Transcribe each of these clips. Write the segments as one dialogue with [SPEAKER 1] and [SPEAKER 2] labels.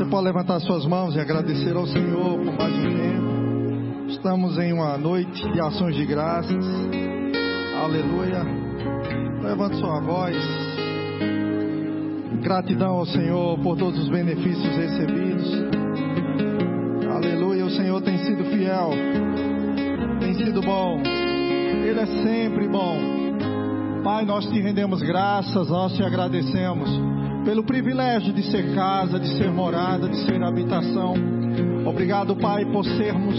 [SPEAKER 1] Você pode levantar suas mãos e agradecer ao Senhor por mais um tempo. Estamos em uma noite de ações de graças. Aleluia. Levante sua voz. Gratidão ao Senhor por todos os benefícios recebidos. Aleluia. O Senhor tem sido fiel. Tem sido bom. Ele é sempre bom. Pai, nós te rendemos graças, nós te agradecemos pelo privilégio de ser casa, de ser morada, de ser habitação. Obrigado, Pai, por sermos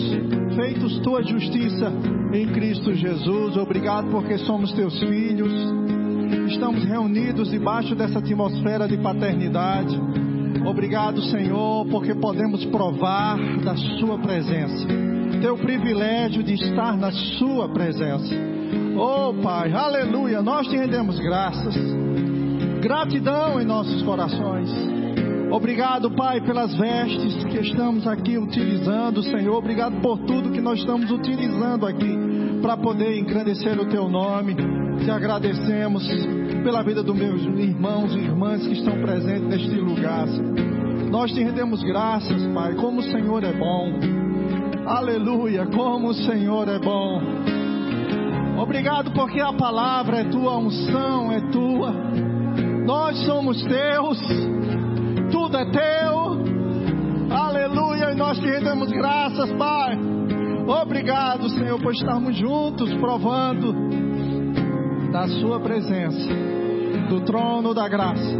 [SPEAKER 1] feitos tua justiça em Cristo Jesus. Obrigado porque somos teus filhos. Estamos reunidos debaixo dessa atmosfera de paternidade. Obrigado, Senhor, porque podemos provar da Sua presença. Teu privilégio de estar na Sua presença. Oh, Pai, aleluia, nós te rendemos graças gratidão em nossos corações. Obrigado, Pai, pelas vestes que estamos aqui utilizando, Senhor. Obrigado por tudo que nós estamos utilizando aqui para poder engrandecer o Teu nome. Te agradecemos pela vida dos meus irmãos e irmãs que estão presentes neste lugar. Nós te rendemos graças, Pai, como o Senhor é bom. Aleluia, como o Senhor é bom. Obrigado porque a palavra é tua, a unção é tua. Nós somos teus, tudo é teu. Aleluia, e nós te rendemos graças, Pai. Obrigado, Senhor, por estarmos juntos provando da Sua presença, do trono da graça.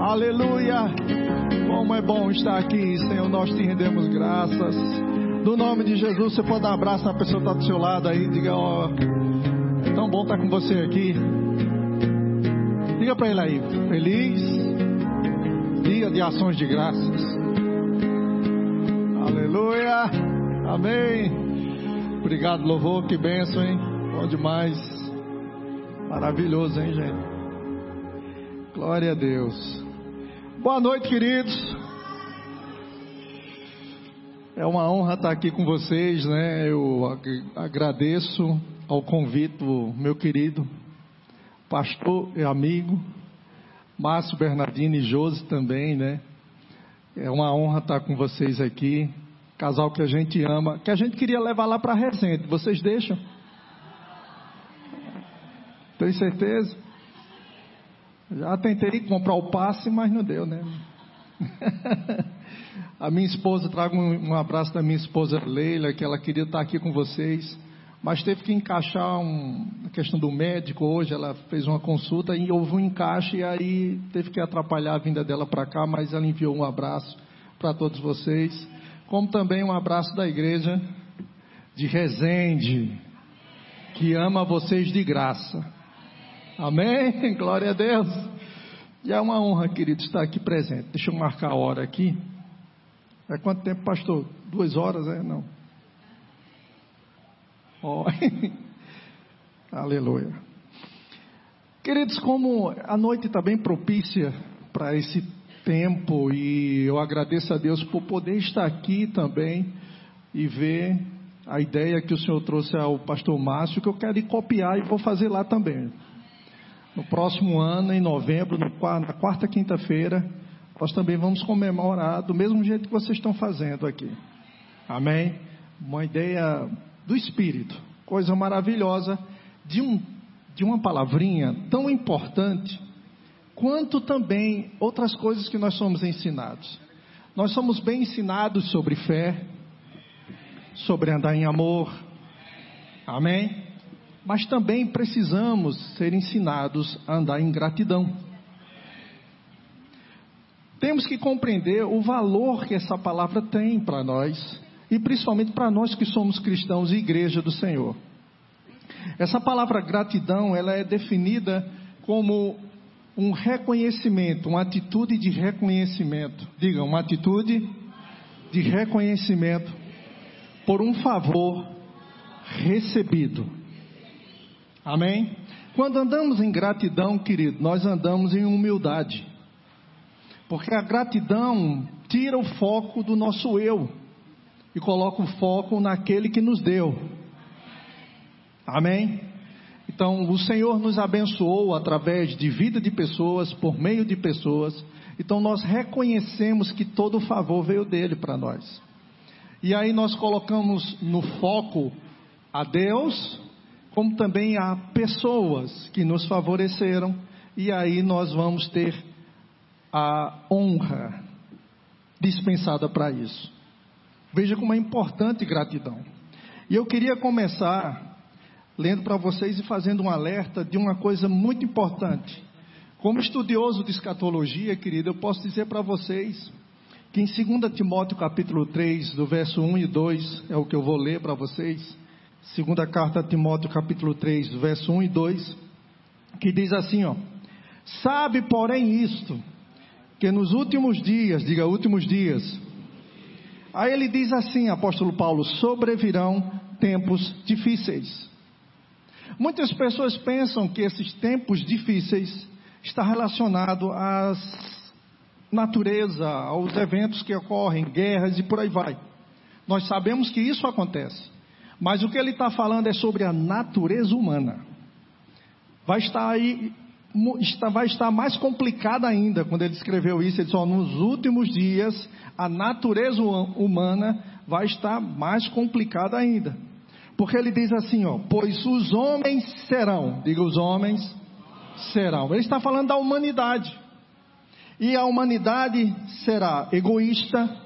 [SPEAKER 1] Aleluia, como é bom estar aqui, Senhor. Nós te rendemos graças. No nome de Jesus, você pode dar um abraço na pessoa que está do seu lado aí. Diga, ó, é tão bom estar com você aqui. Diga para ele aí, feliz dia de ações de graças. Aleluia, amém. Obrigado, louvor, que benção, hein? Bom demais. Maravilhoso, hein, gente? Glória a Deus. Boa noite, queridos. É uma honra estar aqui com vocês, né? Eu agradeço ao convite meu querido pastor e amigo, Márcio Bernardini e Josi também, né? É uma honra estar com vocês aqui. Casal que a gente ama, que a gente queria levar lá para Resende. Vocês deixam? Tem certeza? Já tentei comprar o passe, mas não deu, né? a minha esposa, trago um abraço da minha esposa Leila, que ela queria estar aqui com vocês mas teve que encaixar um, a questão do médico hoje, ela fez uma consulta e houve um encaixe e aí teve que atrapalhar a vinda dela para cá, mas ela enviou um abraço para todos vocês, como também um abraço da igreja de Resende, que ama vocês de graça. Amém? Glória a Deus. E é uma honra, querido, estar aqui presente. Deixa eu marcar a hora aqui. É quanto tempo, pastor? Duas horas, é? Não. Oh. Aleluia. Queridos, como a noite está bem propícia para esse tempo e eu agradeço a Deus por poder estar aqui também e ver a ideia que o Senhor trouxe ao pastor Márcio, que eu quero ir copiar e vou fazer lá também. No próximo ano, em novembro, na quarta quinta-feira, nós também vamos comemorar do mesmo jeito que vocês estão fazendo aqui. Amém? Uma ideia do Espírito. Coisa maravilhosa de, um, de uma palavrinha tão importante, quanto também outras coisas que nós somos ensinados. Nós somos bem ensinados sobre fé, sobre andar em amor, amém? Mas também precisamos ser ensinados a andar em gratidão. Temos que compreender o valor que essa palavra tem para nós e principalmente para nós que somos cristãos e igreja do Senhor. Essa palavra gratidão, ela é definida como um reconhecimento, uma atitude de reconhecimento. Diga, uma atitude de reconhecimento por um favor recebido. Amém? Quando andamos em gratidão, querido, nós andamos em humildade. Porque a gratidão tira o foco do nosso eu e coloca o foco naquele que nos deu. Amém? Então, o Senhor nos abençoou através de vida de pessoas, por meio de pessoas. Então, nós reconhecemos que todo o favor veio dele para nós. E aí nós colocamos no foco a Deus, como também a pessoas que nos favoreceram. E aí nós vamos ter a honra dispensada para isso. Veja como é importante gratidão. E eu queria começar lendo para vocês e fazendo um alerta de uma coisa muito importante. Como estudioso de escatologia, querido, eu posso dizer para vocês que em 2 Timóteo capítulo 3, do verso 1 e 2, é o que eu vou ler para vocês. Segunda carta a Timóteo capítulo 3, do verso 1 e 2, que diz assim, ó: Sabe, porém, isto, que nos últimos dias, diga últimos dias, aí ele diz assim, apóstolo Paulo, sobrevirão tempos difíceis. Muitas pessoas pensam que esses tempos difíceis está relacionado à natureza, aos eventos que ocorrem, guerras e por aí vai. Nós sabemos que isso acontece. Mas o que ele está falando é sobre a natureza humana. Vai estar aí, vai estar mais complicada ainda quando ele escreveu isso. Ele disse: nos últimos dias, a natureza humana vai estar mais complicada ainda. Porque ele diz assim, ó, pois os homens serão, diga os homens serão. Ele está falando da humanidade. E a humanidade será egoísta,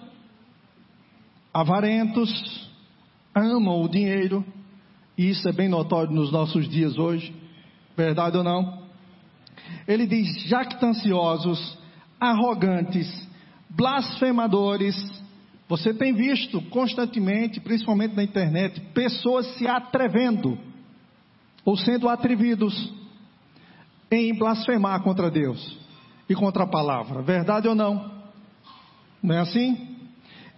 [SPEAKER 1] avarentos, amam o dinheiro. Isso é bem notório nos nossos dias hoje. Verdade ou não? Ele diz jactanciosos, arrogantes, blasfemadores, você tem visto constantemente, principalmente na internet, pessoas se atrevendo ou sendo atrevidos em blasfemar contra Deus e contra a palavra. Verdade ou não? Não é assim?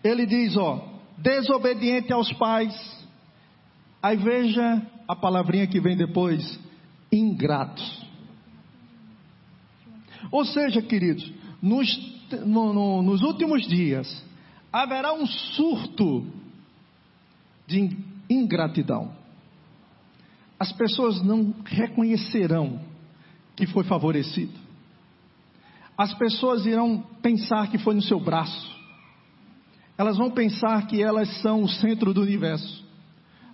[SPEAKER 1] Ele diz, ó, desobediente aos pais. Aí veja a palavrinha que vem depois, ingratos. Ou seja, queridos, nos, no, no, nos últimos dias, haverá um surto de ingratidão. As pessoas não reconhecerão que foi favorecido. As pessoas irão pensar que foi no seu braço. Elas vão pensar que elas são o centro do universo.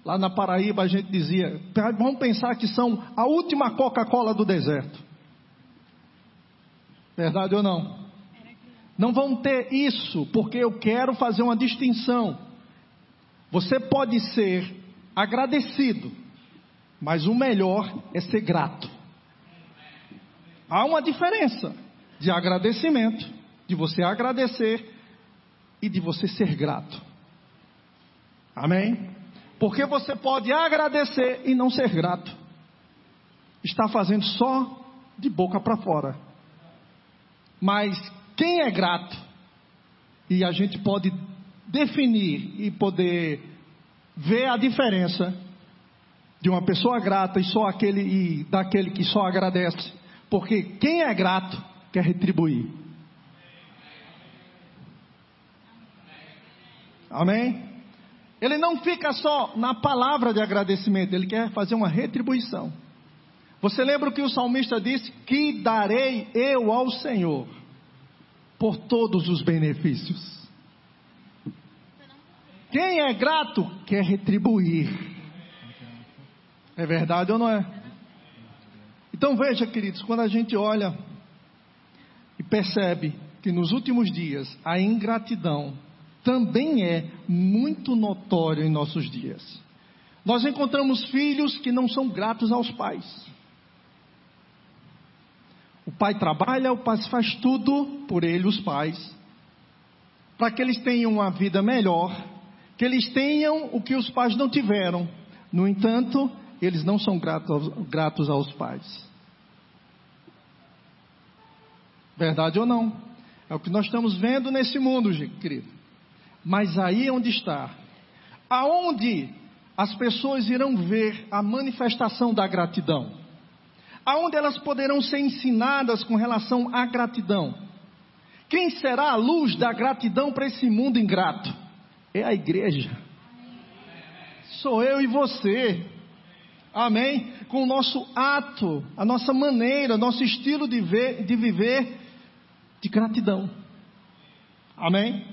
[SPEAKER 1] Lá na Paraíba a gente dizia, vão pensar que são a última Coca-Cola do deserto. Verdade ou não? Não vão ter isso, porque eu quero fazer uma distinção. Você pode ser agradecido, mas o melhor é ser grato. Há uma diferença de agradecimento, de você agradecer e de você ser grato. Amém? Porque você pode agradecer e não ser grato. Está fazendo só de boca para fora. Mas quem é grato? E a gente pode definir e poder ver a diferença de uma pessoa grata e só aquele e daquele que só agradece, porque quem é grato quer retribuir. Amém? Ele não fica só na palavra de agradecimento, ele quer fazer uma retribuição. Você lembra o que o salmista disse? Que darei eu ao Senhor por todos os benefícios. Quem é grato quer retribuir. É verdade ou não é? Então veja, queridos, quando a gente olha e percebe que nos últimos dias a ingratidão também é muito notória em nossos dias. Nós encontramos filhos que não são gratos aos pais. O pai trabalha, o pai faz tudo por ele, os pais, para que eles tenham uma vida melhor, que eles tenham o que os pais não tiveram. No entanto, eles não são gratos, gratos aos pais. Verdade ou não? É o que nós estamos vendo nesse mundo, querido. Mas aí é onde está. Aonde as pessoas irão ver a manifestação da gratidão? Aonde elas poderão ser ensinadas com relação à gratidão. Quem será a luz da gratidão para esse mundo ingrato? É a igreja. Sou eu e você. Amém? com o nosso ato, a nossa maneira, nosso estilo de, ver, de viver de gratidão. Amém?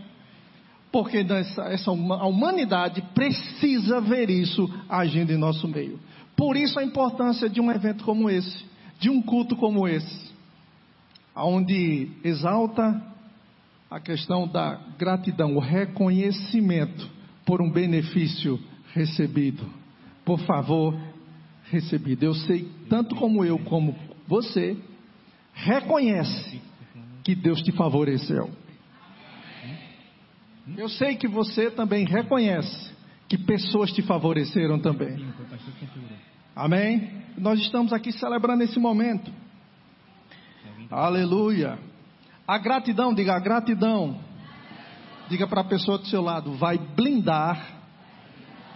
[SPEAKER 1] Porque essa, essa, a humanidade precisa ver isso agindo em nosso meio. Por isso a importância de um evento como esse, de um culto como esse, onde exalta a questão da gratidão, o reconhecimento por um benefício recebido. Por favor, recebido. Eu sei, tanto como eu, como você, reconhece que Deus te favoreceu. Eu sei que você também reconhece que pessoas te favoreceram também. Amém? Nós estamos aqui celebrando esse momento. Aleluia. A gratidão, diga a gratidão. Diga para a pessoa do seu lado, vai blindar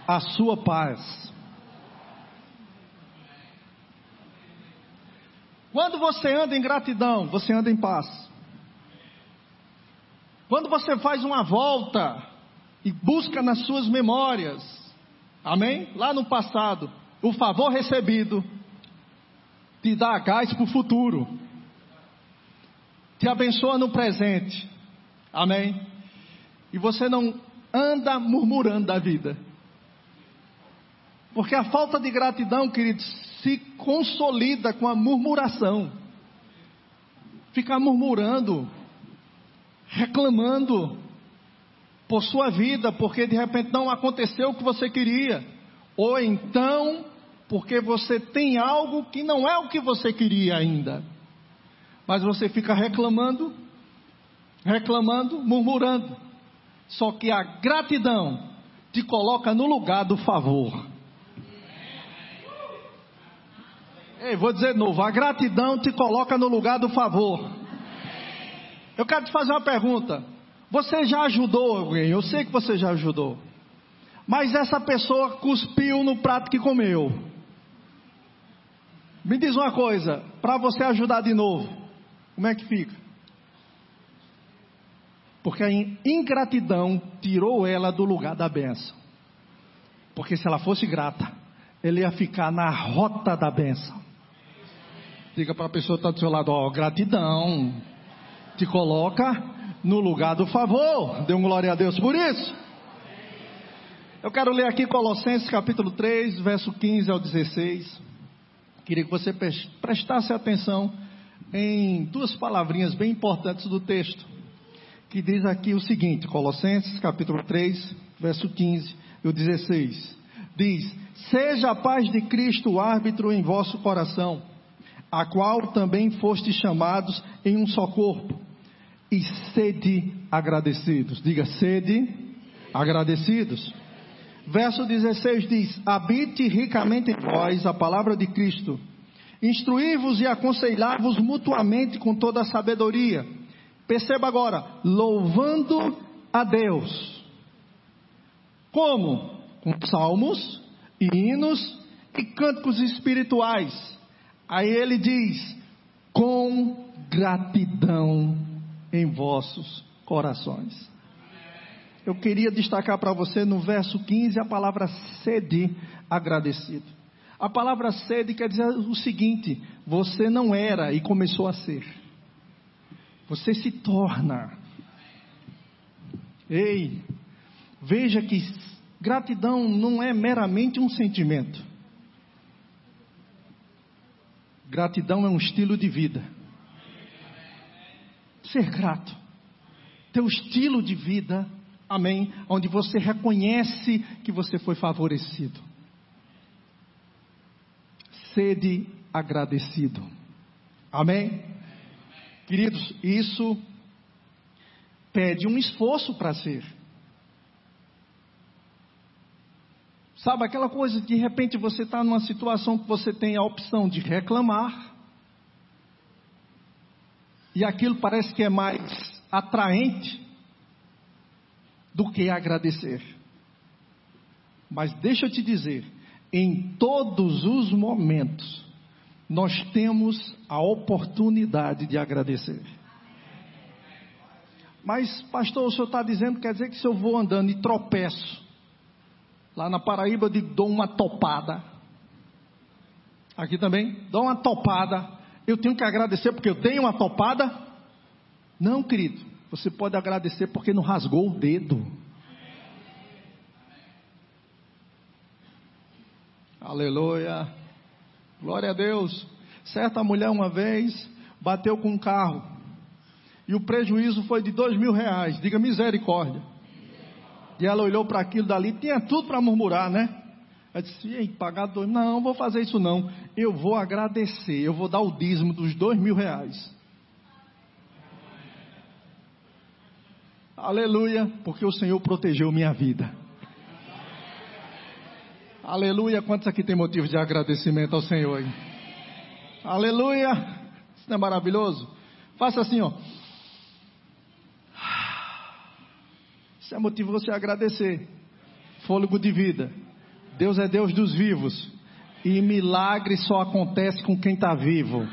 [SPEAKER 1] a sua paz. Quando você anda em gratidão, você anda em paz. Quando você faz uma volta e busca nas suas memórias, amém? Lá no passado, o favor recebido te dá gás para o futuro te abençoa no presente. Amém? E você não anda murmurando da vida. Porque a falta de gratidão, queridos, se consolida com a murmuração. Ficar murmurando, reclamando por sua vida, porque de repente não aconteceu o que você queria. Ou então, porque você tem algo que não é o que você queria ainda mas você fica reclamando, reclamando, murmurando. Só que a gratidão te coloca no lugar do favor. Ei, vou dizer de novo: a gratidão te coloca no lugar do favor. Eu quero te fazer uma pergunta. Você já ajudou alguém? Eu sei que você já ajudou. Mas essa pessoa cuspiu no prato que comeu. Me diz uma coisa, para você ajudar de novo, como é que fica? Porque a ingratidão tirou ela do lugar da benção. Porque se ela fosse grata, ela ia ficar na rota da benção. Diga para a pessoa que está do seu lado, ó, gratidão. Te coloca no lugar do favor. Dê um glória a Deus por isso. Eu quero ler aqui Colossenses capítulo 3, verso 15 ao 16. Queria que você prestasse atenção em duas palavrinhas bem importantes do texto, que diz aqui o seguinte, Colossenses capítulo 3, verso 15 e o 16. Diz: Seja a paz de Cristo o árbitro em vosso coração, a qual também foste chamados em um só corpo, e sede agradecidos. Diga, sede agradecidos. Verso 16 diz: Habite ricamente em vós a palavra de Cristo Instruí-vos e aconselhar-vos mutuamente com toda a sabedoria. Perceba agora, louvando a Deus. Como? Com salmos, hinos e cânticos espirituais. Aí ele diz: com gratidão em vossos corações. Eu queria destacar para você no verso 15 a palavra sede agradecido. A palavra sede quer dizer o seguinte: você não era e começou a ser. Você se torna. Ei, veja que gratidão não é meramente um sentimento. Gratidão é um estilo de vida. Ser grato. Teu estilo de vida, amém, onde você reconhece que você foi favorecido sede agradecido. Amém? Queridos, isso pede um esforço para ser. Sabe aquela coisa, de repente você está numa situação que você tem a opção de reclamar, e aquilo parece que é mais atraente do que agradecer. Mas deixa eu te dizer, em todos os momentos, nós temos a oportunidade de agradecer. Mas, pastor, o senhor está dizendo, quer dizer que se eu vou andando e tropeço, lá na Paraíba eu dou uma topada, Aqui também, dá uma topada. Eu tenho que agradecer porque eu tenho uma topada? Não, querido. Você pode agradecer porque não rasgou o dedo. Aleluia. Glória a Deus. Certa mulher uma vez bateu com um carro. E o prejuízo foi de dois mil reais. Diga misericórdia. E ela olhou para aquilo dali, tinha tudo para murmurar, né? Ela disse, Ei, pagar dois, não, vou fazer isso não. Eu vou agradecer, eu vou dar o dízimo dos dois mil reais. Aleluia, porque o Senhor protegeu minha vida. Aleluia, quantos aqui tem motivo de agradecimento ao Senhor? Aí? Aleluia, isso não é maravilhoso? Faça assim, ó. Isso é motivo você agradecer. Fôlego de vida. Deus é Deus dos vivos. E milagre só acontece com quem está vivo.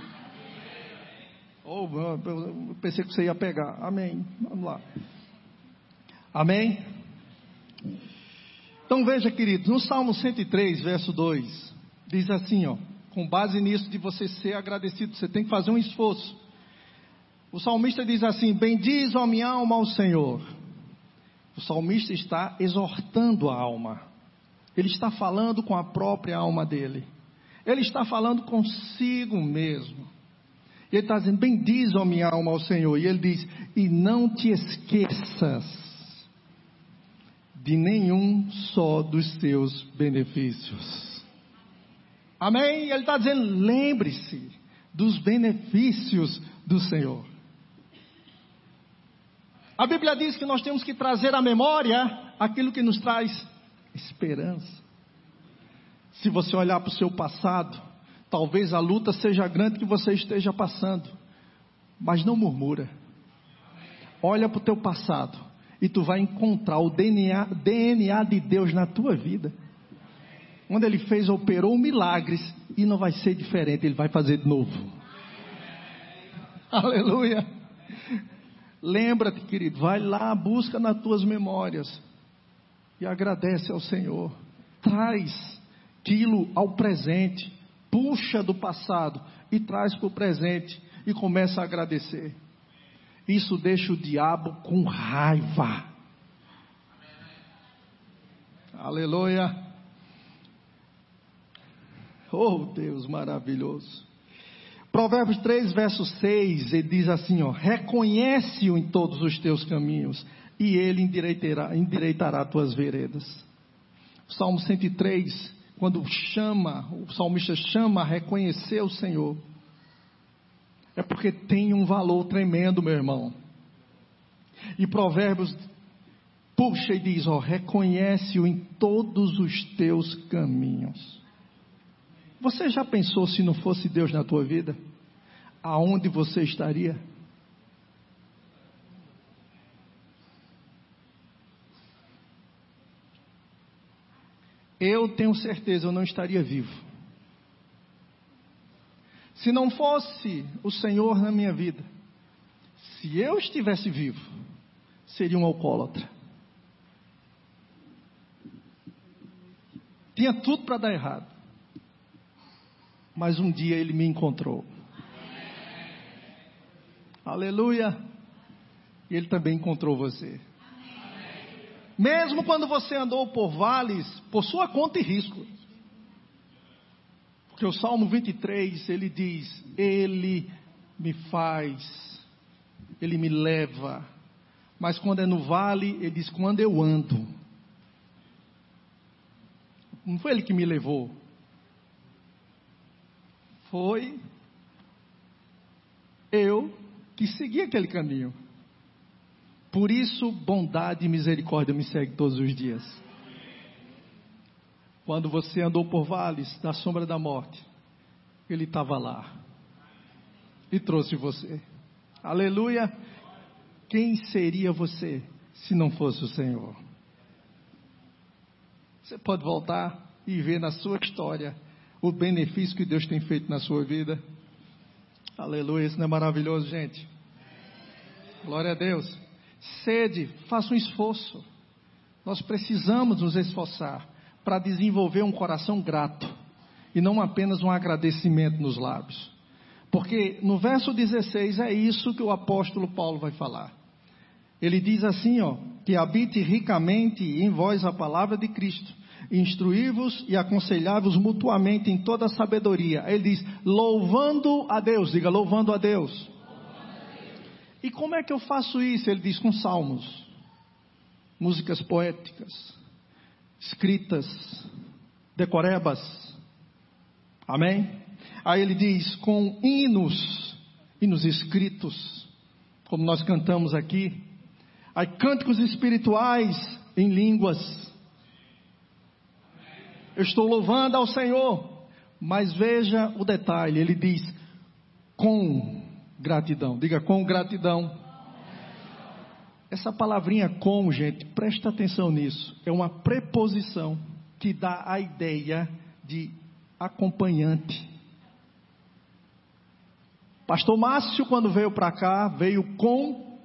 [SPEAKER 1] Oh, eu pensei que você ia pegar. Amém. Vamos lá. Amém? Então veja, queridos, no Salmo 103, verso 2, diz assim, ó, com base nisso de você ser agradecido, você tem que fazer um esforço. O salmista diz assim: Bendiz a minha alma ao Senhor. O salmista está exortando a alma. Ele está falando com a própria alma dele. Ele está falando consigo mesmo. Ele está dizendo: Bendiz, a minha alma, ao Senhor. E ele diz: E não te esqueças de nenhum só dos seus benefícios. Amém? Ele está dizendo: lembre-se dos benefícios do Senhor. A Bíblia diz que nós temos que trazer à memória aquilo que nos traz esperança. Se você olhar para o seu passado, talvez a luta seja grande que você esteja passando, mas não murmura. Olha para o teu passado e tu vai encontrar o DNA, DNA de Deus na tua vida. Onde ele fez, operou milagres e não vai ser diferente, ele vai fazer de novo. Aleluia. Lembra-te, querido, vai lá, busca nas tuas memórias e agradece ao Senhor. Traz aquilo ao presente, puxa do passado e traz para o presente e começa a agradecer. Isso deixa o diabo com raiva. Aleluia. Oh Deus maravilhoso. Provérbios 3, verso 6, ele diz assim: ó, reconhece-o em todos os teus caminhos, e ele endireitará, endireitará tuas veredas. Salmo 103, quando chama, o salmista chama a reconhecer o Senhor, é porque tem um valor tremendo, meu irmão. E Provérbios puxa e diz: ó, reconhece-o em todos os teus caminhos. Você já pensou se não fosse Deus na tua vida? Aonde você estaria? eu tenho certeza eu não estaria vivo. Se não fosse o Senhor na minha vida, se eu estivesse vivo, seria um alcoólatra. Tinha tudo para dar errado. Mas um dia ele me encontrou. Aleluia. E ele também encontrou você. Mesmo quando você andou por vales, por sua conta e risco. Porque o Salmo 23, ele diz: Ele me faz, Ele me leva. Mas quando é no vale, ele diz: Quando eu ando. Não foi Ele que me levou. Foi eu que segui aquele caminho. Por isso, bondade e misericórdia me seguem todos os dias. Quando você andou por vales da sombra da morte, Ele estava lá e trouxe você. Aleluia! Quem seria você se não fosse o Senhor? Você pode voltar e ver na sua história o benefício que Deus tem feito na sua vida. Aleluia, isso não é maravilhoso, gente? Glória a Deus sede, faça um esforço. Nós precisamos nos esforçar para desenvolver um coração grato. e não apenas um agradecimento nos lábios. Porque no verso 16 é isso que o apóstolo Paulo vai falar. Ele diz assim, ó, que habite ricamente em vós a palavra de Cristo, instruí-vos e aconselhai-vos mutuamente em toda sabedoria. Ele diz, louvando a Deus, diga louvando a Deus. Louvando a Deus. E como é que eu faço isso? Ele diz com salmos, músicas poéticas, escritas, decorebas. Amém? Aí ele diz com hinos, hinos escritos, como nós cantamos aqui. Aí cânticos espirituais em línguas. Eu estou louvando ao Senhor, mas veja o detalhe, ele diz com gratidão. Diga com gratidão. Essa palavrinha com, gente, presta atenção nisso. É uma preposição que dá a ideia de acompanhante. Pastor Márcio, quando veio para cá, veio com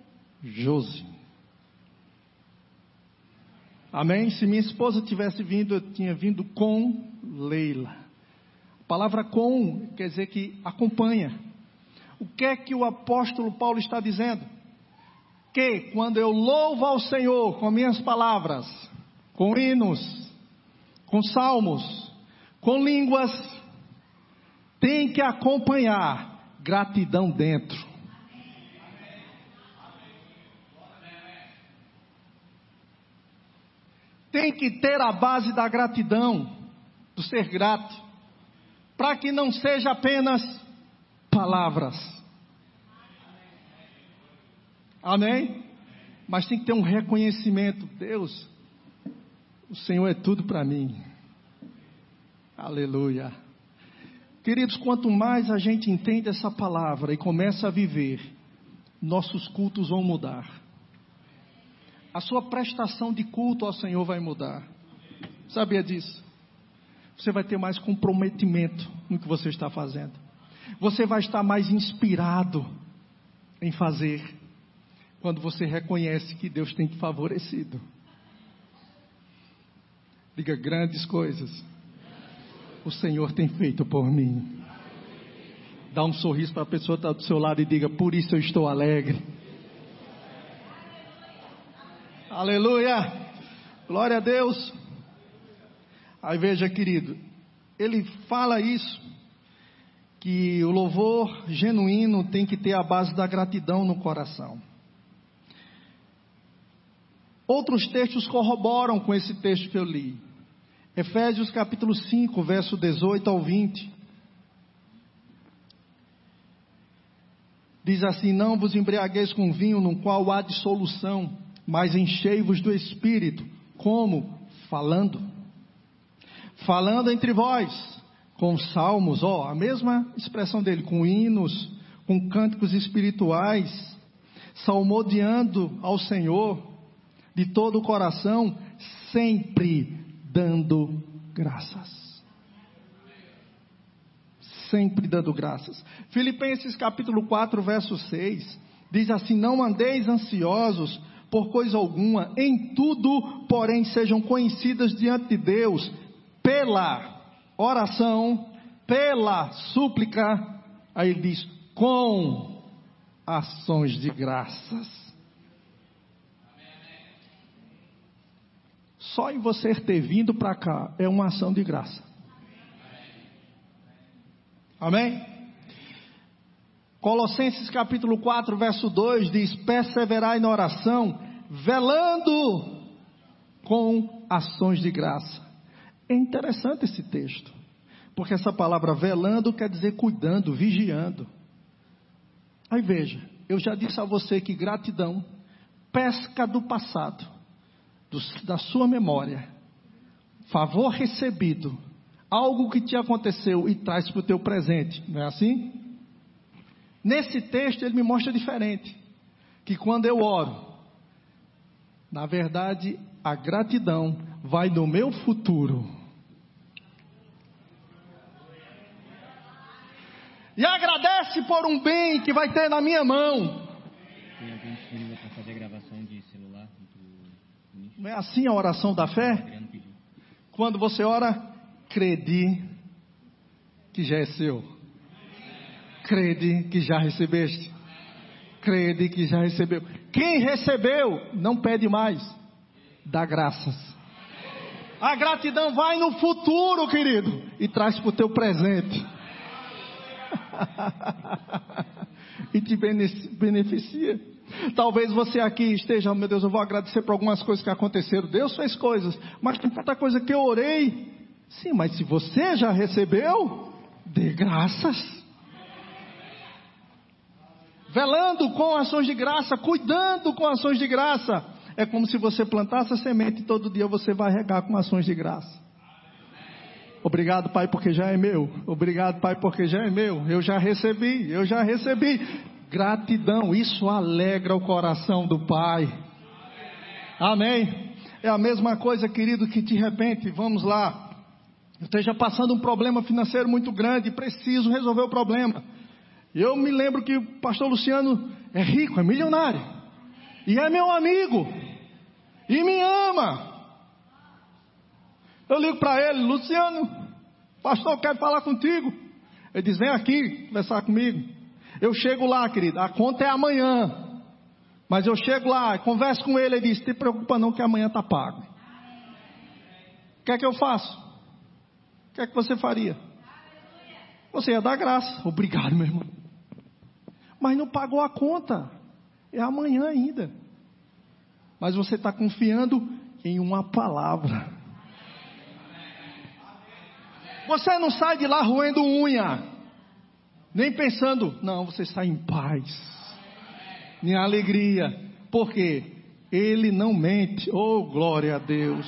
[SPEAKER 1] Josi. Amém? Se minha esposa tivesse vindo, eu tinha vindo com Leila. A palavra com quer dizer que acompanha. O que é que o apóstolo Paulo está dizendo? Que quando eu louvo ao Senhor com minhas palavras, com hinos, com salmos, com línguas, tem que acompanhar gratidão dentro. Tem que ter a base da gratidão, do ser grato, para que não seja apenas palavras. Amém? Mas tem que ter um reconhecimento. Deus, o Senhor é tudo para mim. Aleluia. Queridos, quanto mais a gente entende essa palavra e começa a viver, nossos cultos vão mudar. A sua prestação de culto ao Senhor vai mudar. Sabia disso? Você vai ter mais comprometimento no que você está fazendo. Você vai estar mais inspirado em fazer quando você reconhece que Deus tem te favorecido. Diga grandes coisas o Senhor tem feito por mim. Dá um sorriso para a pessoa que está do seu lado e diga: Por isso eu estou alegre. Aleluia! Glória a Deus. Aí veja, querido, ele fala isso, que o louvor genuíno tem que ter a base da gratidão no coração. Outros textos corroboram com esse texto que eu li. Efésios capítulo 5, verso 18 ao 20. Diz assim: Não vos embriagueis com vinho, no qual há dissolução, mas enchei-vos do espírito. Como? Falando. Falando entre vós, com salmos, ó, a mesma expressão dele, com hinos, com cânticos espirituais, salmodiando ao Senhor de todo o coração, sempre dando graças. Sempre dando graças. Filipenses capítulo 4, verso 6, diz assim: Não andeis ansiosos por coisa alguma, em tudo, porém, sejam conhecidas diante de Deus pela oração, pela súplica, aí ele diz, com ações de graças. Só em você ter vindo para cá é uma ação de graça. Amém? Colossenses capítulo 4, verso 2 diz: Perseverai na oração, velando com ações de graça. É interessante esse texto, porque essa palavra velando quer dizer cuidando, vigiando. Aí veja, eu já disse a você que gratidão pesca do passado do, da sua memória, favor recebido, algo que te aconteceu e traz para o teu presente, não é assim? Nesse texto ele me mostra diferente, que quando eu oro, na verdade a gratidão vai no meu futuro. E agradece por um bem que vai ter na minha mão. Não é assim a oração da fé? Quando você ora, crede que já é seu. Crede que já recebeste. Crede que já recebeu. Quem recebeu, não pede mais. Dá graças. A gratidão vai no futuro, querido, e traz para o teu presente. e te beneficia. Talvez você aqui esteja, meu Deus, eu vou agradecer por algumas coisas que aconteceram. Deus fez coisas, mas tem tanta coisa que eu orei. Sim, mas se você já recebeu, dê graças. Velando com ações de graça, cuidando com ações de graça. É como se você plantasse a semente e todo dia você vai regar com ações de graça. Obrigado, Pai, porque já é meu. Obrigado, Pai, porque já é meu. Eu já recebi, eu já recebi. Gratidão, isso alegra o coração do Pai. Amém. É a mesma coisa, querido, que de repente, vamos lá, esteja passando um problema financeiro muito grande, preciso resolver o problema. Eu me lembro que o pastor Luciano é rico, é milionário, e é meu amigo, e me ama. Eu ligo para ele, Luciano, pastor, quero falar contigo. Ele diz: vem aqui conversar comigo. Eu chego lá, querido, a conta é amanhã. Mas eu chego lá, converso com ele, ele diz: te preocupa não que amanhã está pago. O que é que eu faço? O que é que você faria? Você ia dar graça. Obrigado, meu irmão. Mas não pagou a conta. É amanhã ainda. Mas você está confiando em uma palavra. Você não sai de lá roendo unha, nem pensando, não, você está em paz, em alegria, porque Ele não mente, oh glória a Deus.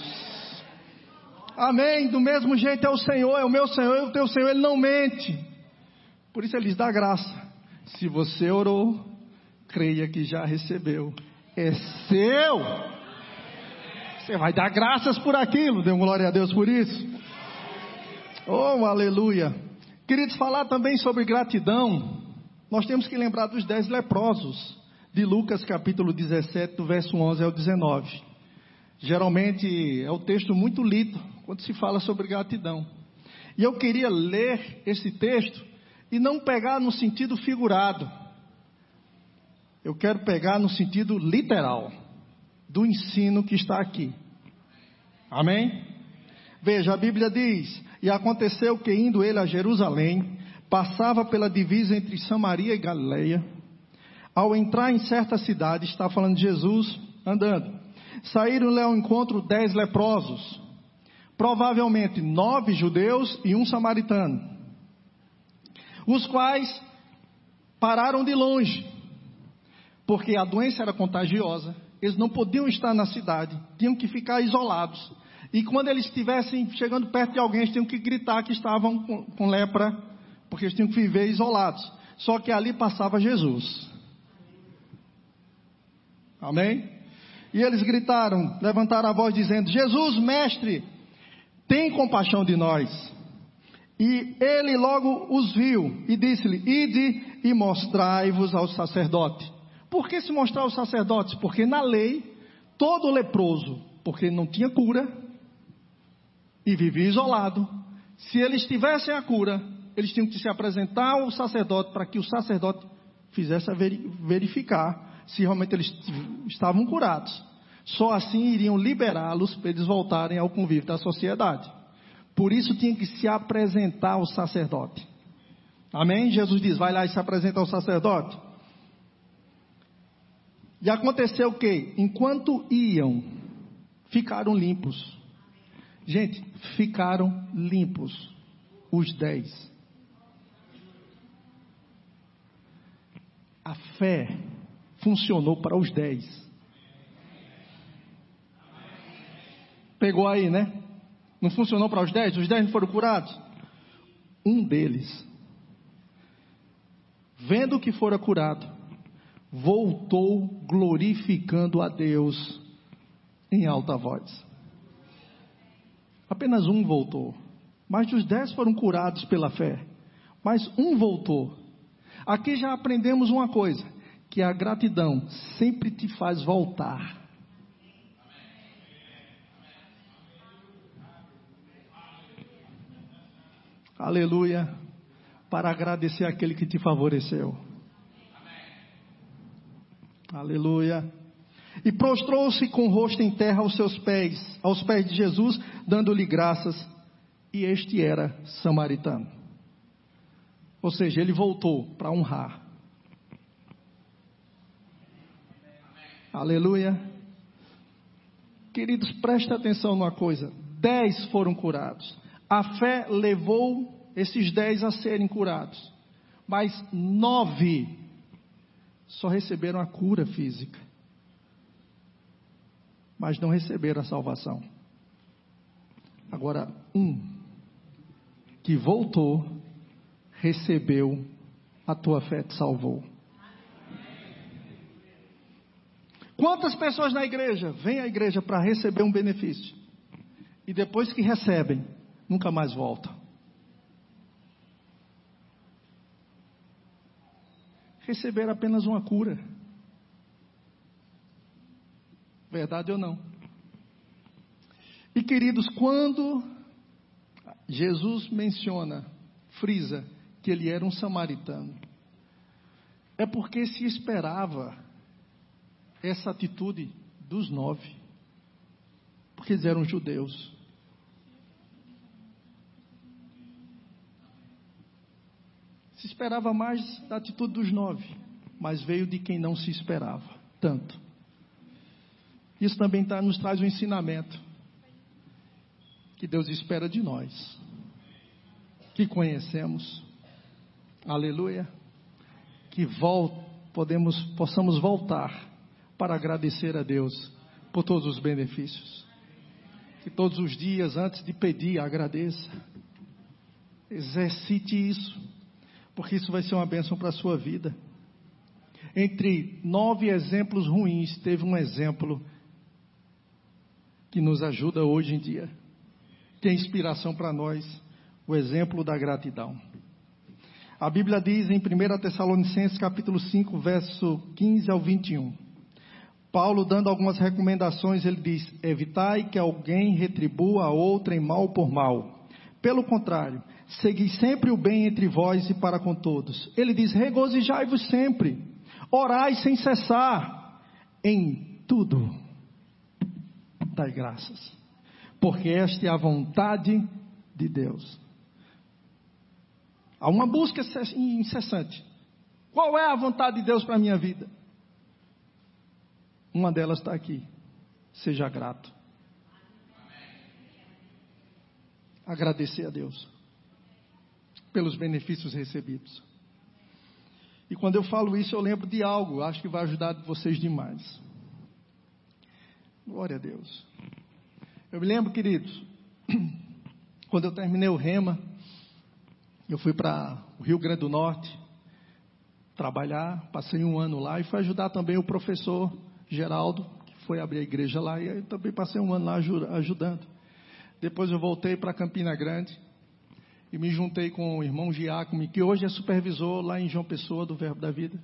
[SPEAKER 1] Amém. Do mesmo jeito é o Senhor, é o meu Senhor, é o teu Senhor, Ele não mente. Por isso Ele lhes dá graça. Se você orou, creia que já recebeu. É seu. Você vai dar graças por aquilo. Dê glória a Deus por isso. Oh, aleluia. Queridos, falar também sobre gratidão, nós temos que lembrar dos dez leprosos, de Lucas capítulo 17, do verso 11 ao 19. Geralmente é o texto muito lido quando se fala sobre gratidão. E eu queria ler esse texto e não pegar no sentido figurado. Eu quero pegar no sentido literal do ensino que está aqui. Amém? Veja, a Bíblia diz: e aconteceu que, indo ele a Jerusalém, passava pela divisa entre Samaria e Galileia. Ao entrar em certa cidade, está falando de Jesus andando. Saíram-lhe ao encontro dez leprosos, provavelmente nove judeus e um samaritano, os quais pararam de longe, porque a doença era contagiosa, eles não podiam estar na cidade, tinham que ficar isolados. E quando eles estivessem chegando perto de alguém, eles tinham que gritar que estavam com, com lepra, porque eles tinham que viver isolados. Só que ali passava Jesus. Amém? E eles gritaram, levantaram a voz dizendo: Jesus, mestre, tem compaixão de nós. E ele logo os viu e disse-lhe: Ide e mostrai-vos ao sacerdote. Por que se mostrar aos sacerdotes? Porque na lei, todo leproso, porque não tinha cura, e vivia isolado. Se eles tivessem a cura, eles tinham que se apresentar ao sacerdote para que o sacerdote fizesse verificar se realmente eles estavam curados. Só assim iriam liberá-los para eles voltarem ao convívio da sociedade. Por isso tinha que se apresentar ao sacerdote. Amém? Jesus diz: vai lá e se apresenta ao sacerdote. E aconteceu o que? Enquanto iam, ficaram limpos. Gente, ficaram limpos os dez. A fé funcionou para os dez. Pegou aí, né? Não funcionou para os dez? Os dez não foram curados? Um deles, vendo que fora curado, voltou glorificando a Deus em alta voz. Apenas um voltou. Mas dos dez foram curados pela fé. Mas um voltou. Aqui já aprendemos uma coisa: que a gratidão sempre te faz voltar. Aleluia. para agradecer aquele que te favoreceu. Aleluia. E prostrou-se com o rosto em terra aos seus pés, aos pés de Jesus, dando-lhe graças. E este era samaritano. Ou seja, ele voltou para honrar. Aleluia. Queridos, preste atenção numa coisa: dez foram curados. A fé levou esses dez a serem curados, mas nove só receberam a cura física, mas não receberam a salvação. Agora, um que voltou, recebeu, a tua fé te salvou. Quantas pessoas na igreja vêm à igreja para receber um benefício e depois que recebem, nunca mais voltam? Receberam apenas uma cura. Verdade ou não? E queridos, quando Jesus menciona, frisa, que ele era um samaritano, é porque se esperava essa atitude dos nove, porque eles eram judeus. Se esperava mais da atitude dos nove, mas veio de quem não se esperava tanto. Isso também tá, nos traz um ensinamento que Deus espera de nós, que conhecemos, aleluia, que podemos, possamos voltar para agradecer a Deus por todos os benefícios. Que todos os dias, antes de pedir, agradeça. Exercite isso, porque isso vai ser uma bênção para a sua vida. Entre nove exemplos ruins, teve um exemplo que nos ajuda hoje em dia, que é inspiração para nós, o exemplo da gratidão. A Bíblia diz em 1 Tessalonicenses capítulo 5, verso 15 ao 21. Paulo, dando algumas recomendações, ele diz: Evitai que alguém retribua a outra em mal por mal. Pelo contrário, segui sempre o bem entre vós e para com todos. Ele diz: Regozijai-vos sempre, orai sem cessar, em tudo dai graças, porque esta é a vontade de Deus. Há uma busca incessante. Qual é a vontade de Deus para a minha vida? Uma delas está aqui. Seja grato. Agradecer a Deus pelos benefícios recebidos. E quando eu falo isso, eu lembro de algo, acho que vai ajudar vocês demais. Glória a Deus. Eu me lembro, queridos, quando eu terminei o Rema, eu fui para o Rio Grande do Norte trabalhar, passei um ano lá e fui ajudar também o professor Geraldo, que foi abrir a igreja lá, e eu também passei um ano lá ajudando. Depois eu voltei para Campina Grande e me juntei com o irmão Giacomo, que hoje é supervisor lá em João Pessoa do Verbo da Vida.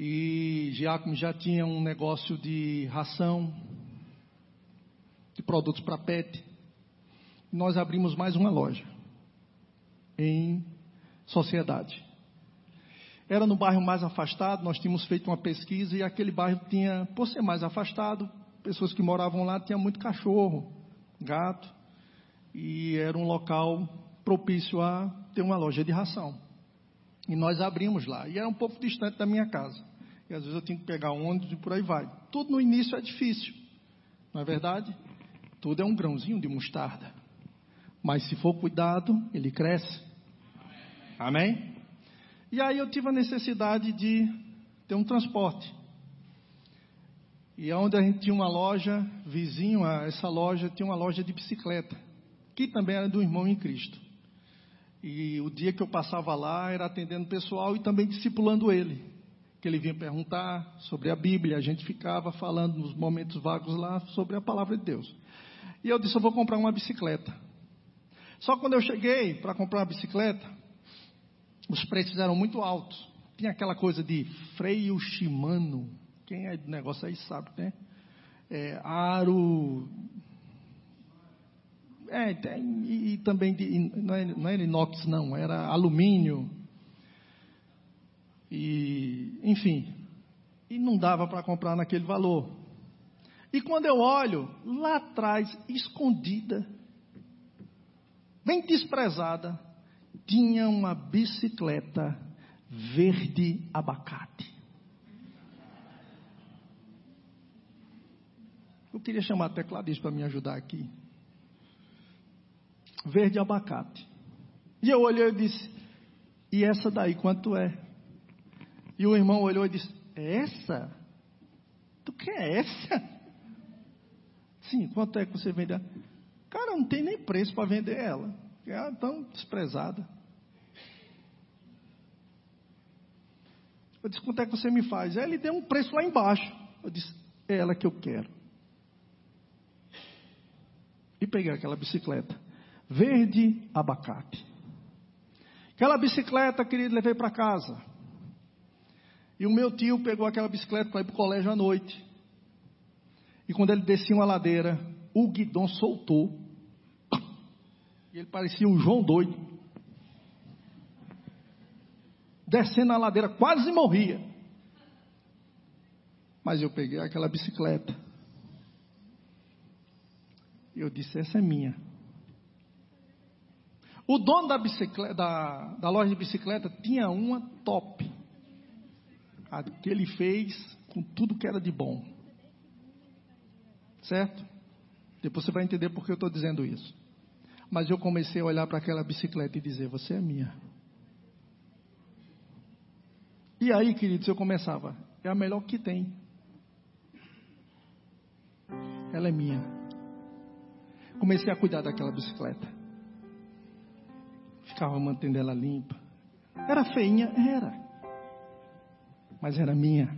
[SPEAKER 1] E Giacomo já tinha um negócio de ração, de produtos para pet. Nós abrimos mais uma loja em sociedade. Era no bairro mais afastado, nós tínhamos feito uma pesquisa e aquele bairro tinha, por ser mais afastado, pessoas que moravam lá tinham muito cachorro, gato, e era um local propício a ter uma loja de ração. E nós abrimos lá, e era um pouco distante da minha casa. E às vezes eu tinha que pegar ônibus e por aí vai. Tudo no início é difícil, não é verdade? Tudo é um grãozinho de mostarda. Mas se for cuidado, ele cresce. Amém? E aí eu tive a necessidade de ter um transporte. E onde a gente tinha uma loja, vizinho a essa loja, tinha uma loja de bicicleta, que também era do irmão em Cristo. E o dia que eu passava lá era atendendo o pessoal e também discipulando ele. Que ele vinha perguntar sobre a Bíblia, a gente ficava falando nos momentos vagos lá sobre a palavra de Deus. E eu disse: Eu vou comprar uma bicicleta. Só quando eu cheguei para comprar uma bicicleta, os preços eram muito altos. Tinha aquela coisa de freio Shimano. Quem é do negócio aí sabe, né? É, aro. É, e, e também de, não, era, não era inox, não, era alumínio. E, enfim, e não dava para comprar naquele valor. E quando eu olho, lá atrás, escondida, bem desprezada, tinha uma bicicleta verde abacate. Eu queria chamar a tecladista para me ajudar aqui. Verde abacate. E eu olhei e disse: E essa daí quanto é? E o irmão olhou e disse: Essa? Tu quer essa? Sim, quanto é que você vende? Cara, não tem nem preço para vender ela. É tão desprezada. Eu disse, quanto é que você me faz? Aí ele deu um preço lá embaixo. Eu disse, é ela que eu quero. E peguei aquela bicicleta. Verde abacate. Aquela bicicleta, querido, levei para casa. E o meu tio pegou aquela bicicleta para ir para o colégio à noite. E quando ele descia uma ladeira, o guidão soltou. E ele parecia um João doido. Descendo a ladeira, quase morria. Mas eu peguei aquela bicicleta. E eu disse: essa é minha. O dono da, da, da loja de bicicleta tinha uma top. A que ele fez com tudo que era de bom. Certo? Depois você vai entender por que eu estou dizendo isso. Mas eu comecei a olhar para aquela bicicleta e dizer: Você é minha. E aí, queridos, eu começava: É a melhor que tem. Ela é minha. Comecei a cuidar daquela bicicleta. Ficava mantendo ela limpa. Era feinha? Era. Mas era minha.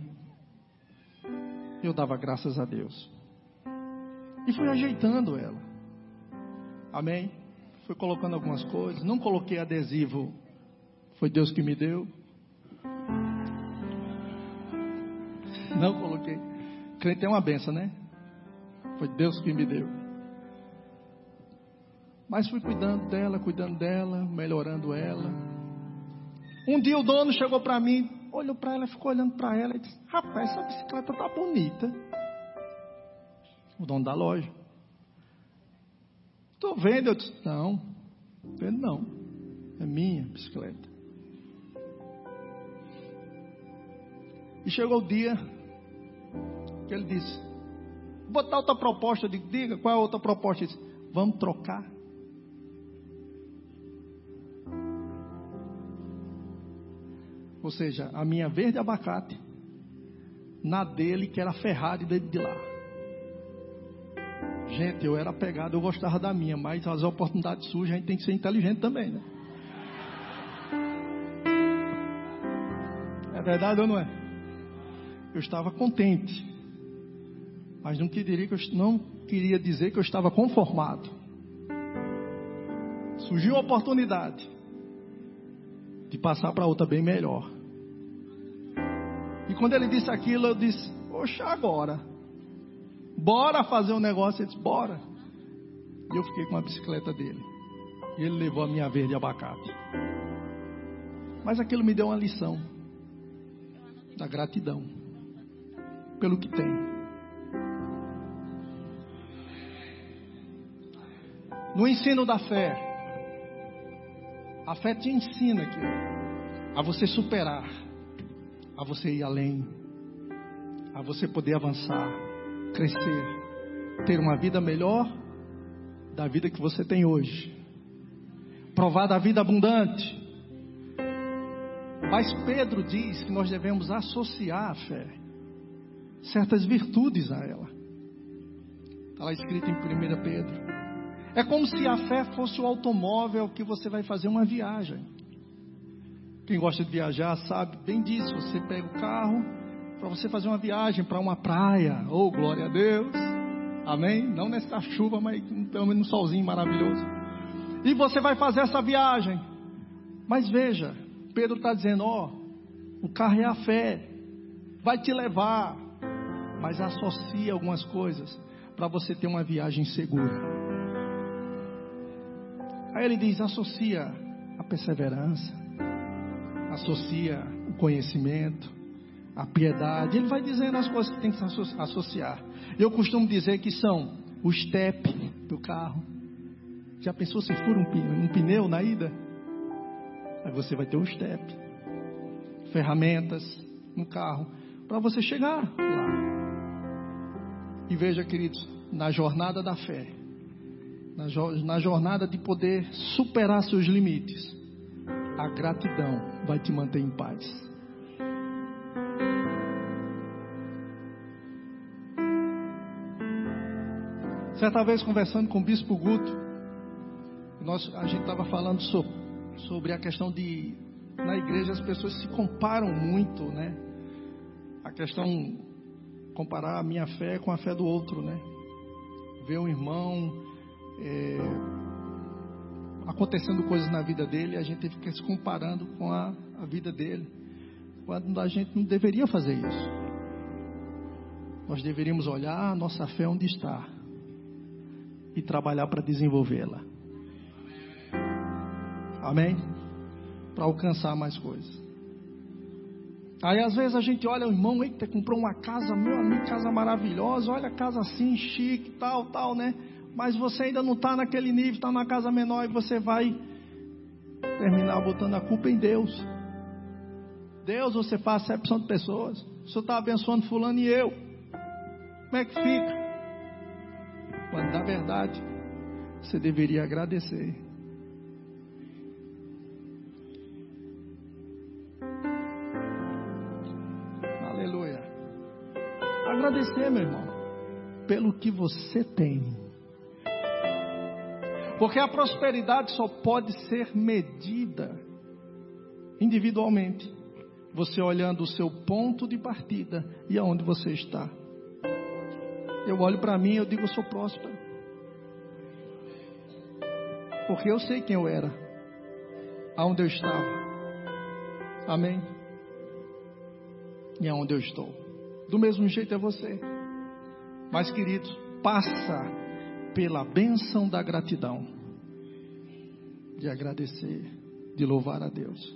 [SPEAKER 1] Eu dava graças a Deus. E fui ajeitando ela. Amém? Fui colocando algumas coisas. Não coloquei adesivo. Foi Deus que me deu. Não coloquei. Crente é uma benção, né? Foi Deus que me deu. Mas fui cuidando dela, cuidando dela, melhorando ela. Um dia o dono chegou para mim, olhou para ela, ficou olhando para ela e disse: Rapaz, essa bicicleta tá bonita o dono da loja. Estou vendo, eu disse, não, vendo não, é minha bicicleta. E chegou o dia que ele disse, vou botar outra proposta, eu digo, diga, qual é a outra proposta? Ele disse, vamos trocar. Ou seja, a minha verde abacate, na dele que era Ferrari dentro de lá. Gente, eu era pegado, eu gostava da minha, mas as oportunidades surgem, a gente tem que ser inteligente também, né? É verdade ou não é? Eu estava contente, mas não queria, que eu, não queria dizer que eu estava conformado. Surgiu a oportunidade de passar para outra bem melhor. E quando ele disse aquilo, eu disse: Poxa, agora. Bora fazer um negócio. Ele disse, bora. E eu fiquei com a bicicleta dele. E ele levou a minha verde abacate. Mas aquilo me deu uma lição da gratidão pelo que tem. No ensino da fé, a fé te ensina aqui a você superar, a você ir além, a você poder avançar, crescer, ter uma vida melhor da vida que você tem hoje, provar da vida abundante. Mas Pedro diz que nós devemos associar a fé, certas virtudes a ela. Está lá escrito em 1 Pedro. É como se a fé fosse o automóvel que você vai fazer uma viagem. Quem gosta de viajar sabe bem disso. Você pega o carro, para você fazer uma viagem para uma praia. Oh, glória a Deus. Amém? Não nessa chuva, mas pelo menos um solzinho maravilhoso. E você vai fazer essa viagem. Mas veja, Pedro está dizendo: ó, oh, o carro é a fé, vai te levar, mas associa algumas coisas para você ter uma viagem segura. Aí ele diz: associa a perseverança, associa o conhecimento, a piedade. Ele vai dizendo as coisas que tem que se associar. Eu costumo dizer que são o step do carro. Já pensou se fura um, um pneu na ida? Aí você vai ter o step. Ferramentas no carro para você chegar lá. E veja, queridos, na jornada da fé, na, na jornada de poder superar seus limites, a gratidão vai te manter em paz. Certa vez conversando com o Bispo Guto, nós, a gente estava falando sobre, sobre a questão de na igreja as pessoas se comparam muito, né? A questão comparar a minha fé com a fé do outro, né? Ver um irmão é, acontecendo coisas na vida dele, a gente fica se comparando com a, a vida dele, quando a gente não deveria fazer isso. Nós deveríamos olhar a nossa fé onde está e trabalhar para desenvolvê-la. Amém? Para alcançar mais coisas. Aí às vezes a gente olha o irmão, eita, comprou uma casa, meu amigo, casa maravilhosa, olha a casa assim, chique, tal, tal, né? Mas você ainda não está naquele nível, está na casa menor e você vai terminar botando a culpa em Deus. Deus, você faz acepção de pessoas. O Senhor está abençoando fulano e eu. Como é que fica? Quando na verdade você deveria agradecer. agradecer, meu irmão, pelo que você tem. Porque a prosperidade só pode ser medida individualmente. Você olhando o seu ponto de partida e aonde você está. Eu olho para mim e eu digo, eu sou próspero. Porque eu sei quem eu era, aonde eu estava. Amém? E aonde eu estou. Do mesmo jeito é você. Mas, queridos, passa pela bênção da gratidão, de agradecer, de louvar a Deus.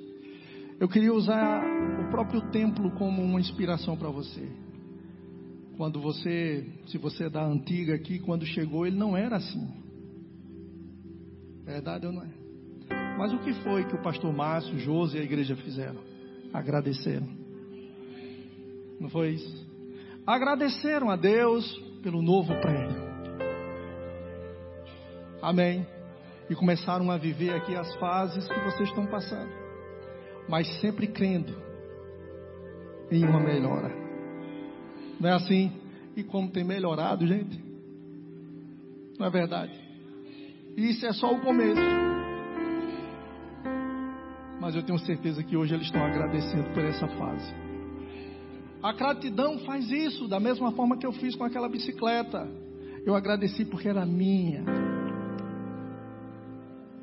[SPEAKER 1] Eu queria usar o próprio templo como uma inspiração para você. Quando você, se você é da antiga aqui, quando chegou, ele não era assim. Verdade ou não é? Mas o que foi que o pastor Márcio, José e a igreja fizeram? Agradeceram. Não foi isso? agradeceram a Deus pelo novo prédio. Amém. E começaram a viver aqui as fases que vocês estão passando, mas sempre crendo em uma melhora. Não é assim? E como tem melhorado, gente? Não é verdade? Isso é só o começo. Mas eu tenho certeza que hoje eles estão agradecendo por essa fase. A gratidão faz isso, da mesma forma que eu fiz com aquela bicicleta. Eu agradeci porque era minha.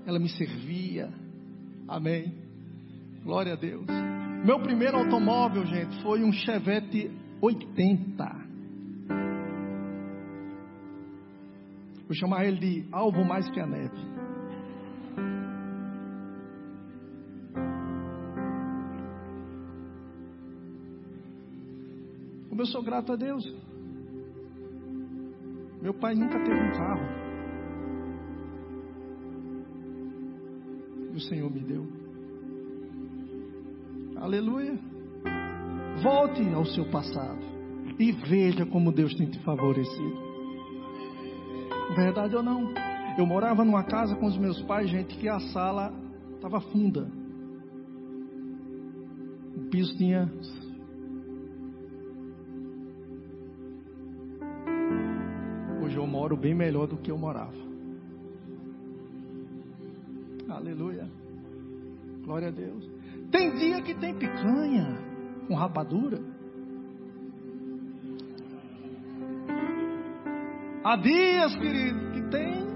[SPEAKER 1] Ela me servia. Amém. Glória a Deus. Meu primeiro automóvel, gente, foi um Chevette 80. Vou chamar ele de alvo mais que a neve. eu sou grato a Deus. Meu pai nunca teve um carro. Senhor me deu. Aleluia. Volte ao seu passado e veja como Deus tem te favorecido. Verdade ou não? Eu morava numa casa com os meus pais, gente, que a sala estava funda. O piso tinha moro bem melhor do que eu morava. Aleluia. Glória a Deus. Tem dia que tem picanha com rapadura. Há dias, querido, que tem.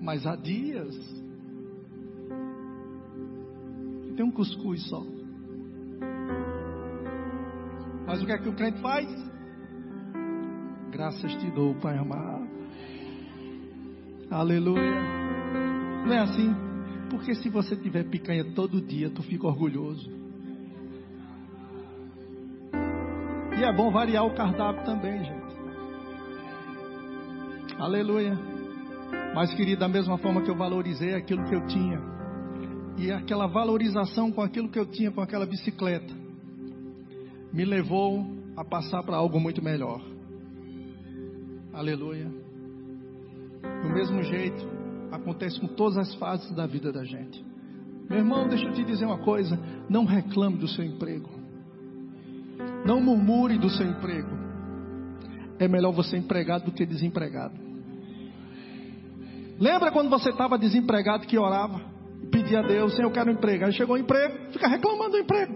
[SPEAKER 1] Mas há dias que tem um cuscuz só. Mas o que é que o crente faz? Graças te dou, Pai amado. Aleluia. Não é assim? Porque se você tiver picanha todo dia, tu fica orgulhoso. E é bom variar o cardápio também, gente. Aleluia. Mas, querido, da mesma forma que eu valorizei aquilo que eu tinha, e aquela valorização com aquilo que eu tinha, com aquela bicicleta, me levou a passar para algo muito melhor. Aleluia. Do mesmo jeito, acontece com todas as fases da vida da gente. Meu irmão, deixa eu te dizer uma coisa: não reclame do seu emprego, não murmure do seu emprego. É melhor você empregado do que desempregado. Lembra quando você estava desempregado que orava pedia a Deus, Senhor, eu quero um emprego. Aí chegou o emprego, fica reclamando do emprego.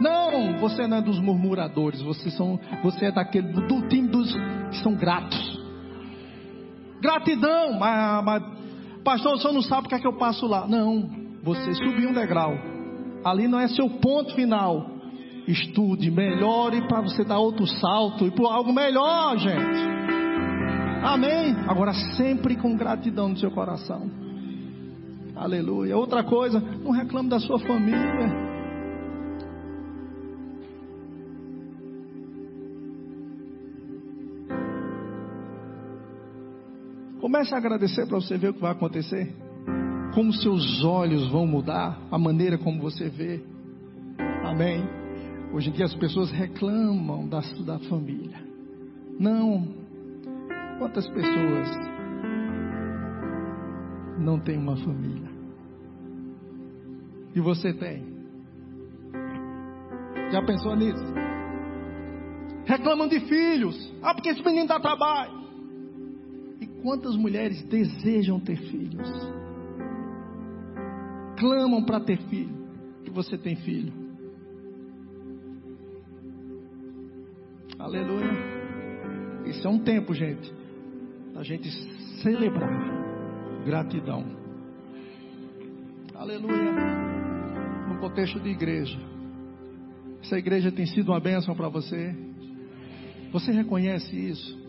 [SPEAKER 1] Não, você não é dos murmuradores, você, são, você é daquele do time dos que são gratos. Gratidão, mas, mas pastor, o senhor não sabe o que é que eu passo lá. Não, você subiu um degrau. Ali não é seu ponto final. Estude, melhore para você dar outro salto e para algo melhor, gente. Amém. Agora sempre com gratidão no seu coração. Aleluia. Outra coisa, não reclame da sua família. Comece a agradecer para você ver o que vai acontecer. Como seus olhos vão mudar, a maneira como você vê. Amém. Hoje em dia as pessoas reclamam da, da família. Não. Quantas pessoas não têm uma família? E você tem? Já pensou nisso? Reclamam de filhos. Ah, porque esse menino dá trabalho. Quantas mulheres desejam ter filhos? Clamam para ter filho. Que você tem filho. Aleluia. Isso é um tempo, gente, a gente celebrar gratidão. Aleluia. No contexto de igreja. Essa igreja tem sido uma bênção para você. Você reconhece isso?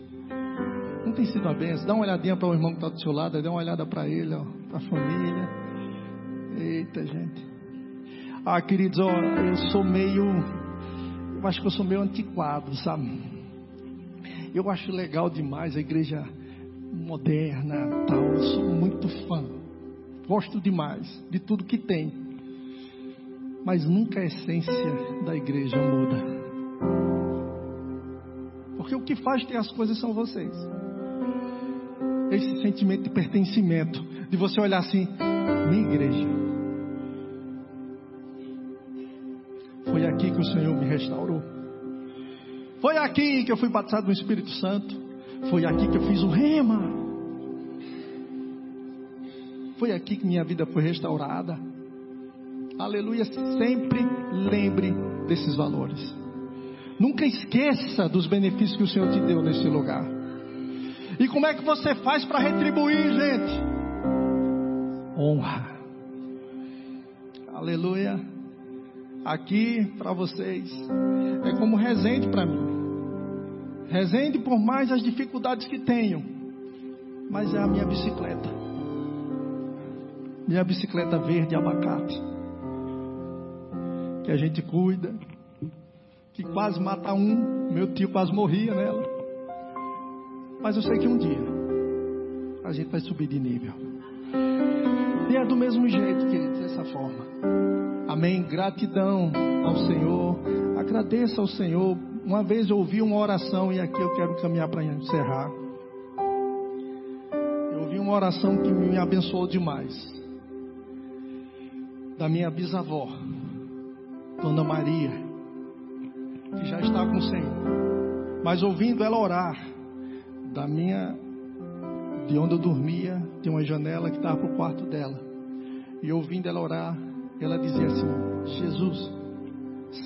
[SPEAKER 1] Tem sido uma benção. Dá uma olhadinha para o irmão que está do seu lado, dá uma olhada para ele, para a família. Eita, gente. Ah, queridos, ó, eu sou meio. Eu acho que eu sou meio antiquado, sabe? Eu acho legal demais a igreja moderna, tal. Eu sou muito fã. Gosto demais de tudo que tem. Mas nunca a essência da igreja muda. Porque o que faz ter as coisas são vocês esse sentimento de pertencimento, de você olhar assim, minha igreja. Foi aqui que o Senhor me restaurou. Foi aqui que eu fui batizado no Espírito Santo. Foi aqui que eu fiz o rema. Foi aqui que minha vida foi restaurada. Aleluia. Sempre lembre desses valores. Nunca esqueça dos benefícios que o Senhor te deu nesse lugar. E como é que você faz para retribuir, gente? Honra. Aleluia. Aqui para vocês é como resende para mim. Resende por mais as dificuldades que tenho, mas é a minha bicicleta. Minha bicicleta verde abacate. Que a gente cuida. Que quase mata um. Meu tio quase morria nela. Mas eu sei que um dia a gente vai subir de nível. E é do mesmo jeito, queridos, dessa forma. Amém. Gratidão ao Senhor. Agradeça ao Senhor. Uma vez eu ouvi uma oração e aqui eu quero caminhar para encerrar. Eu ouvi uma oração que me abençoou demais. Da minha bisavó, Dona Maria, que já está com o Senhor. Mas ouvindo ela orar, da minha, de onde eu dormia, tem uma janela que estava para o quarto dela. E ouvindo ela orar, ela dizia assim: Jesus,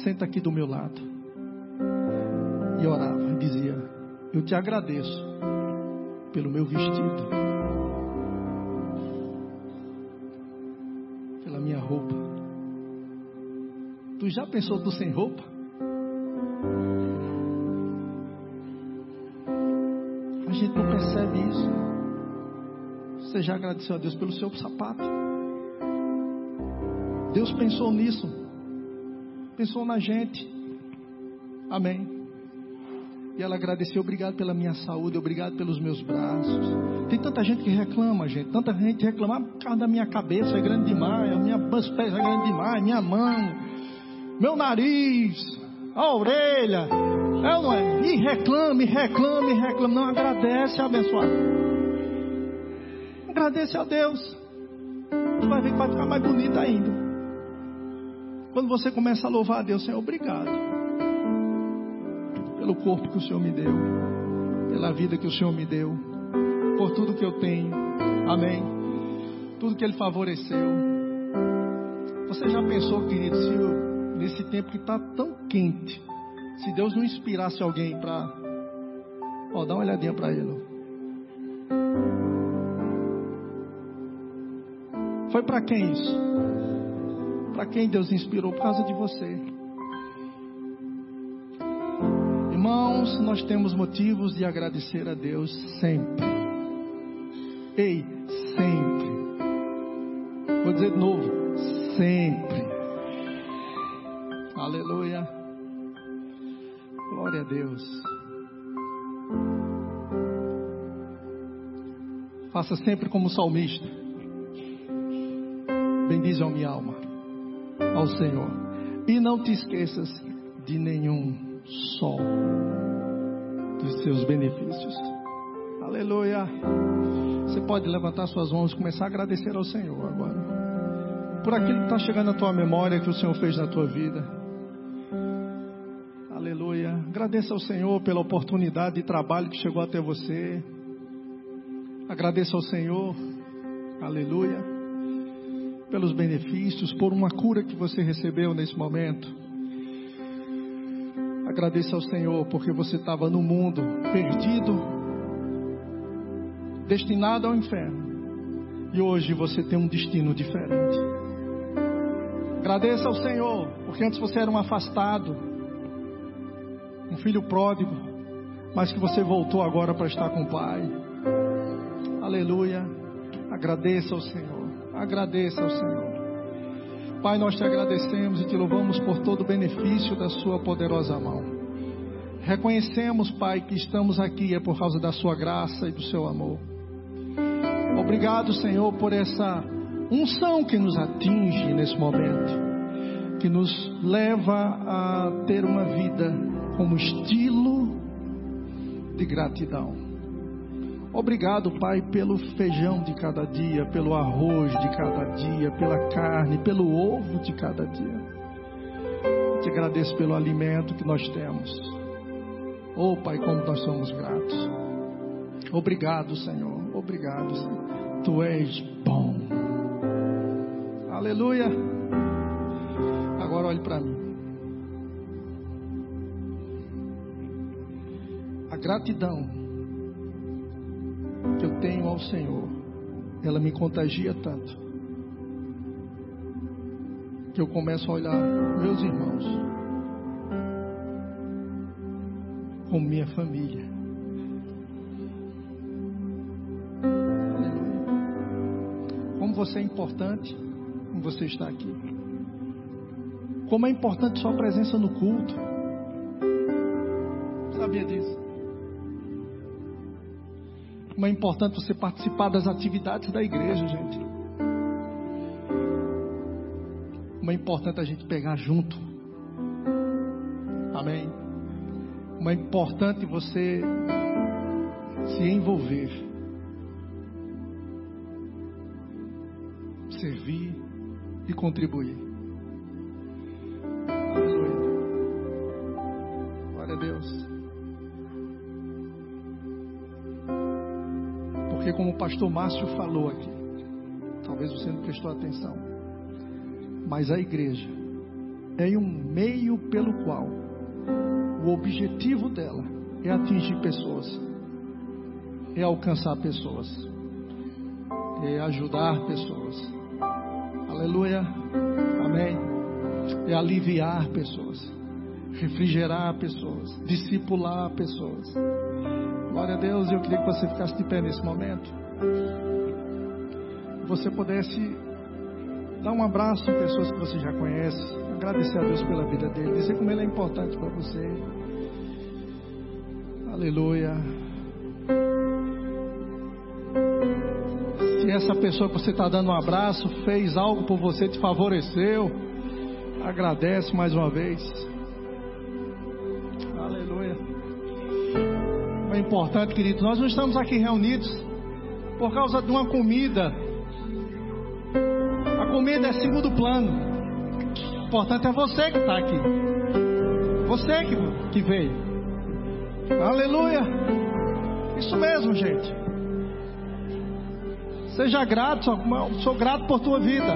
[SPEAKER 1] senta aqui do meu lado. E orava, dizia: Eu te agradeço pelo meu vestido, pela minha roupa. Tu já pensou tu sem roupa? A gente não percebe isso. Você já agradeceu a Deus pelo seu sapato? Deus pensou nisso. Pensou na gente. Amém. E ela agradeceu, obrigado pela minha saúde, obrigado pelos meus braços. Tem tanta gente que reclama, gente. Tanta gente reclama, ah, por causa da minha cabeça é grande demais, a minha pés é grande demais, minha mão, meu nariz, a orelha. É ou não é? E reclame, reclame, reclame. Não agradece, abençoado. Agradece a Deus. Você vai ver que vai ficar mais bonito ainda. Quando você começa a louvar a Deus, Senhor, obrigado pelo corpo que o Senhor me deu, pela vida que o Senhor me deu, por tudo que eu tenho. Amém. Tudo que Ele favoreceu. Você já pensou, querido, se eu, nesse tempo que está tão quente, se Deus não inspirasse alguém para. Ó, dá uma olhadinha para ele. Foi para quem isso? Para quem Deus inspirou? Por causa de você. Irmãos, nós temos motivos de agradecer a Deus sempre. Ei, sempre. Vou dizer de novo, sempre. Aleluia. Glória a Deus. Faça sempre como o salmista. Bendize a minha alma ao Senhor. E não te esqueças de nenhum só dos seus benefícios. Aleluia. Você pode levantar suas mãos e começar a agradecer ao Senhor agora. Por aquilo que está chegando na tua memória que o Senhor fez na tua vida. Agradeça ao Senhor pela oportunidade de trabalho que chegou até você. Agradeça ao Senhor. Aleluia. Pelos benefícios, por uma cura que você recebeu nesse momento. Agradeça ao Senhor porque você estava no mundo perdido, destinado ao inferno. E hoje você tem um destino diferente. Agradeça ao Senhor porque antes você era um afastado, um filho pródigo, mas que você voltou agora para estar com o Pai. Aleluia. Agradeça ao Senhor. Agradeça ao Senhor. Pai, nós te agradecemos e te louvamos por todo o benefício da Sua poderosa mão. Reconhecemos, Pai, que estamos aqui é por causa da Sua graça e do Seu amor. Obrigado, Senhor, por essa unção que nos atinge nesse momento, que nos leva a ter uma vida como estilo de gratidão. Obrigado, Pai, pelo feijão de cada dia, pelo arroz de cada dia, pela carne, pelo ovo de cada dia. Te agradeço pelo alimento que nós temos. Oh, Pai, como nós somos gratos. Obrigado, Senhor. Obrigado, Senhor. Tu és bom. Aleluia. Agora olhe para mim. Gratidão que eu tenho ao Senhor, ela me contagia tanto, que eu começo a olhar meus irmãos como minha família. Aleluia. Como você é importante, você está aqui. Como é importante sua presença no culto. Sabia disso? Como é importante você participar das atividades da igreja, gente. Como é importante a gente pegar junto. Amém. Como é importante você se envolver. Servir e contribuir. Pastor Márcio falou aqui, talvez você não prestou atenção, mas a igreja é um meio pelo qual o objetivo dela é atingir pessoas, é alcançar pessoas, é ajudar pessoas. Aleluia, amém. É aliviar pessoas, refrigerar pessoas, discipular pessoas. Glória a Deus, eu queria que você ficasse de pé nesse momento. Você pudesse dar um abraço em pessoas que você já conhece, agradecer a Deus pela vida dele, dizer como ele é importante para você. Aleluia. Se essa pessoa que você está dando um abraço fez algo por você, te favoreceu, agradece mais uma vez. Aleluia. É importante, querido, nós não estamos aqui reunidos por causa de uma comida. A comida é segundo plano. O importante é você que está aqui. Você que, que veio. Aleluia. Isso mesmo, gente. Seja grato, sou grato por tua vida.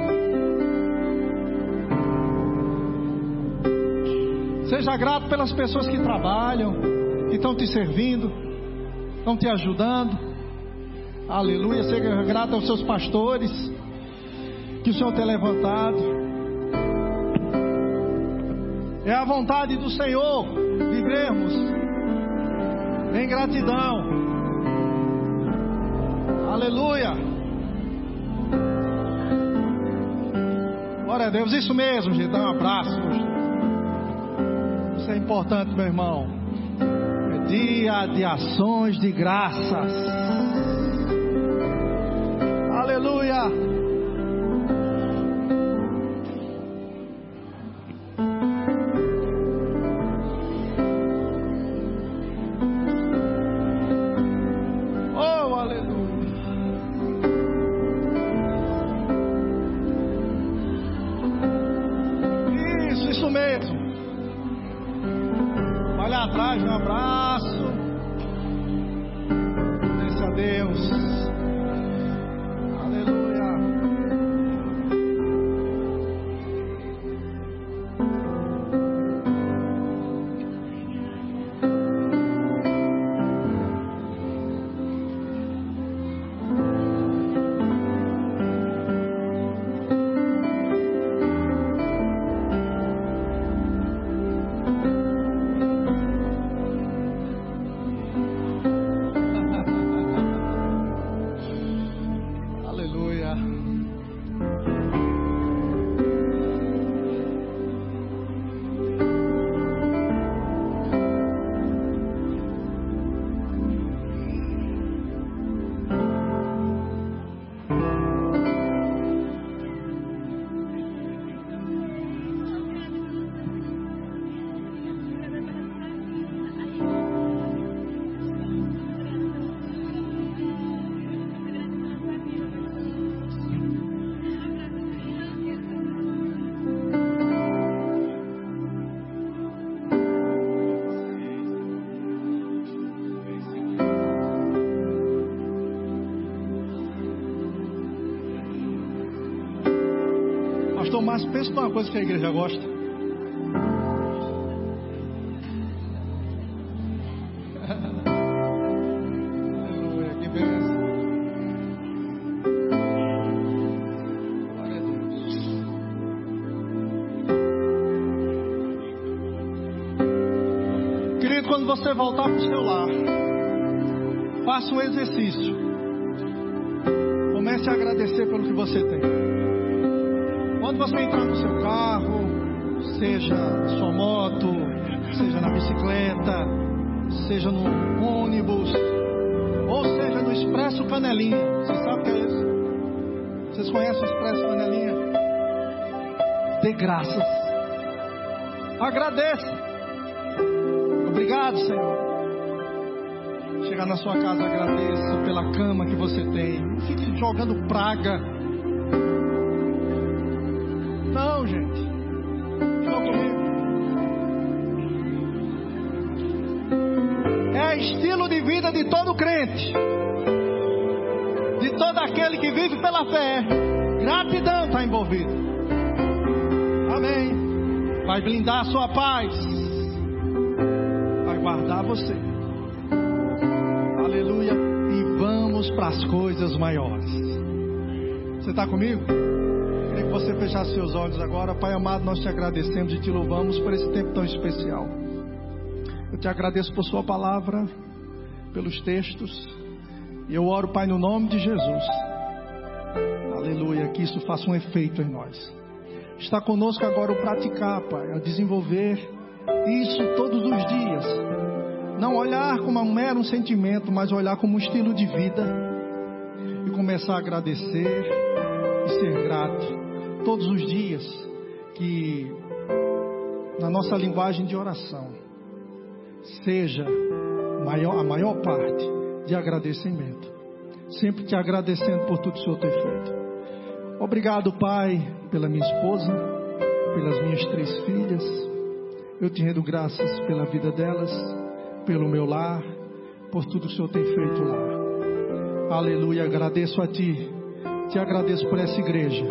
[SPEAKER 1] Seja grato pelas pessoas que trabalham, que estão te servindo, estão te ajudando. Aleluia. Seja grato aos seus pastores, que o Senhor tem levantado. É a vontade do Senhor vivermos em gratidão. Aleluia. Glória a Deus. Isso mesmo, gente. Dá um abraço. Isso é importante, meu irmão. É dia de ações de graças. Aleluia. Pensa numa coisa que a igreja gosta. Querido, quando você voltar para o seu lar, faça um exercício. Comece a agradecer pelo que você tem. Quando você entrar no seu carro, seja sua moto, seja na bicicleta, seja no ônibus, ou seja no Expresso Canelinha. Você sabe o que é isso? Vocês conhecem o Expresso Canelinha? Dê graças. Agradeça. Obrigado, Senhor. Chegar na sua casa, agradeça pela cama que você tem. Não fique jogando praga crente, de todo aquele que vive pela fé. Gratidão está envolvido. Amém. Vai blindar a sua paz. Vai guardar você. Aleluia. E vamos para as coisas maiores. Você está comigo? você fechar seus olhos agora. Pai amado, nós te agradecemos e te louvamos por esse tempo tão especial. Eu te agradeço por Sua palavra, pelos textos. E eu oro, Pai, no nome de Jesus. Aleluia, que isso faça um efeito em nós. Está conosco agora o praticar, Pai, a desenvolver isso todos os dias. Não olhar como um mero sentimento, mas olhar como um estilo de vida. E começar a agradecer e ser grato todos os dias. Que na nossa linguagem de oração seja maior, a maior parte de agradecimento. Sempre te agradecendo por tudo que o Senhor tem feito. Obrigado, Pai, pela minha esposa, pelas minhas três filhas. Eu te rendo graças pela vida delas, pelo meu lar, por tudo que o Senhor tem feito lá. Aleluia, agradeço a Ti. Te agradeço por essa igreja,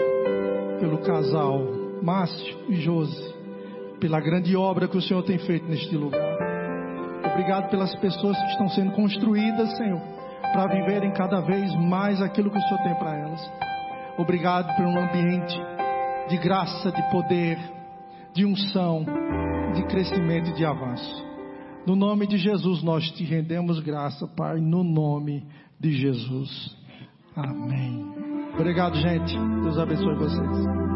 [SPEAKER 1] pelo casal Márcio e Josi, pela grande obra que o Senhor tem feito neste lugar. Obrigado pelas pessoas que estão sendo construídas, Senhor, para viverem cada vez mais aquilo que o Senhor tem para elas. Obrigado por um ambiente de graça, de poder, de unção, de crescimento e de avanço. No nome de Jesus nós te rendemos graça, Pai, no nome de Jesus. Amém. Obrigado, gente. Deus abençoe vocês.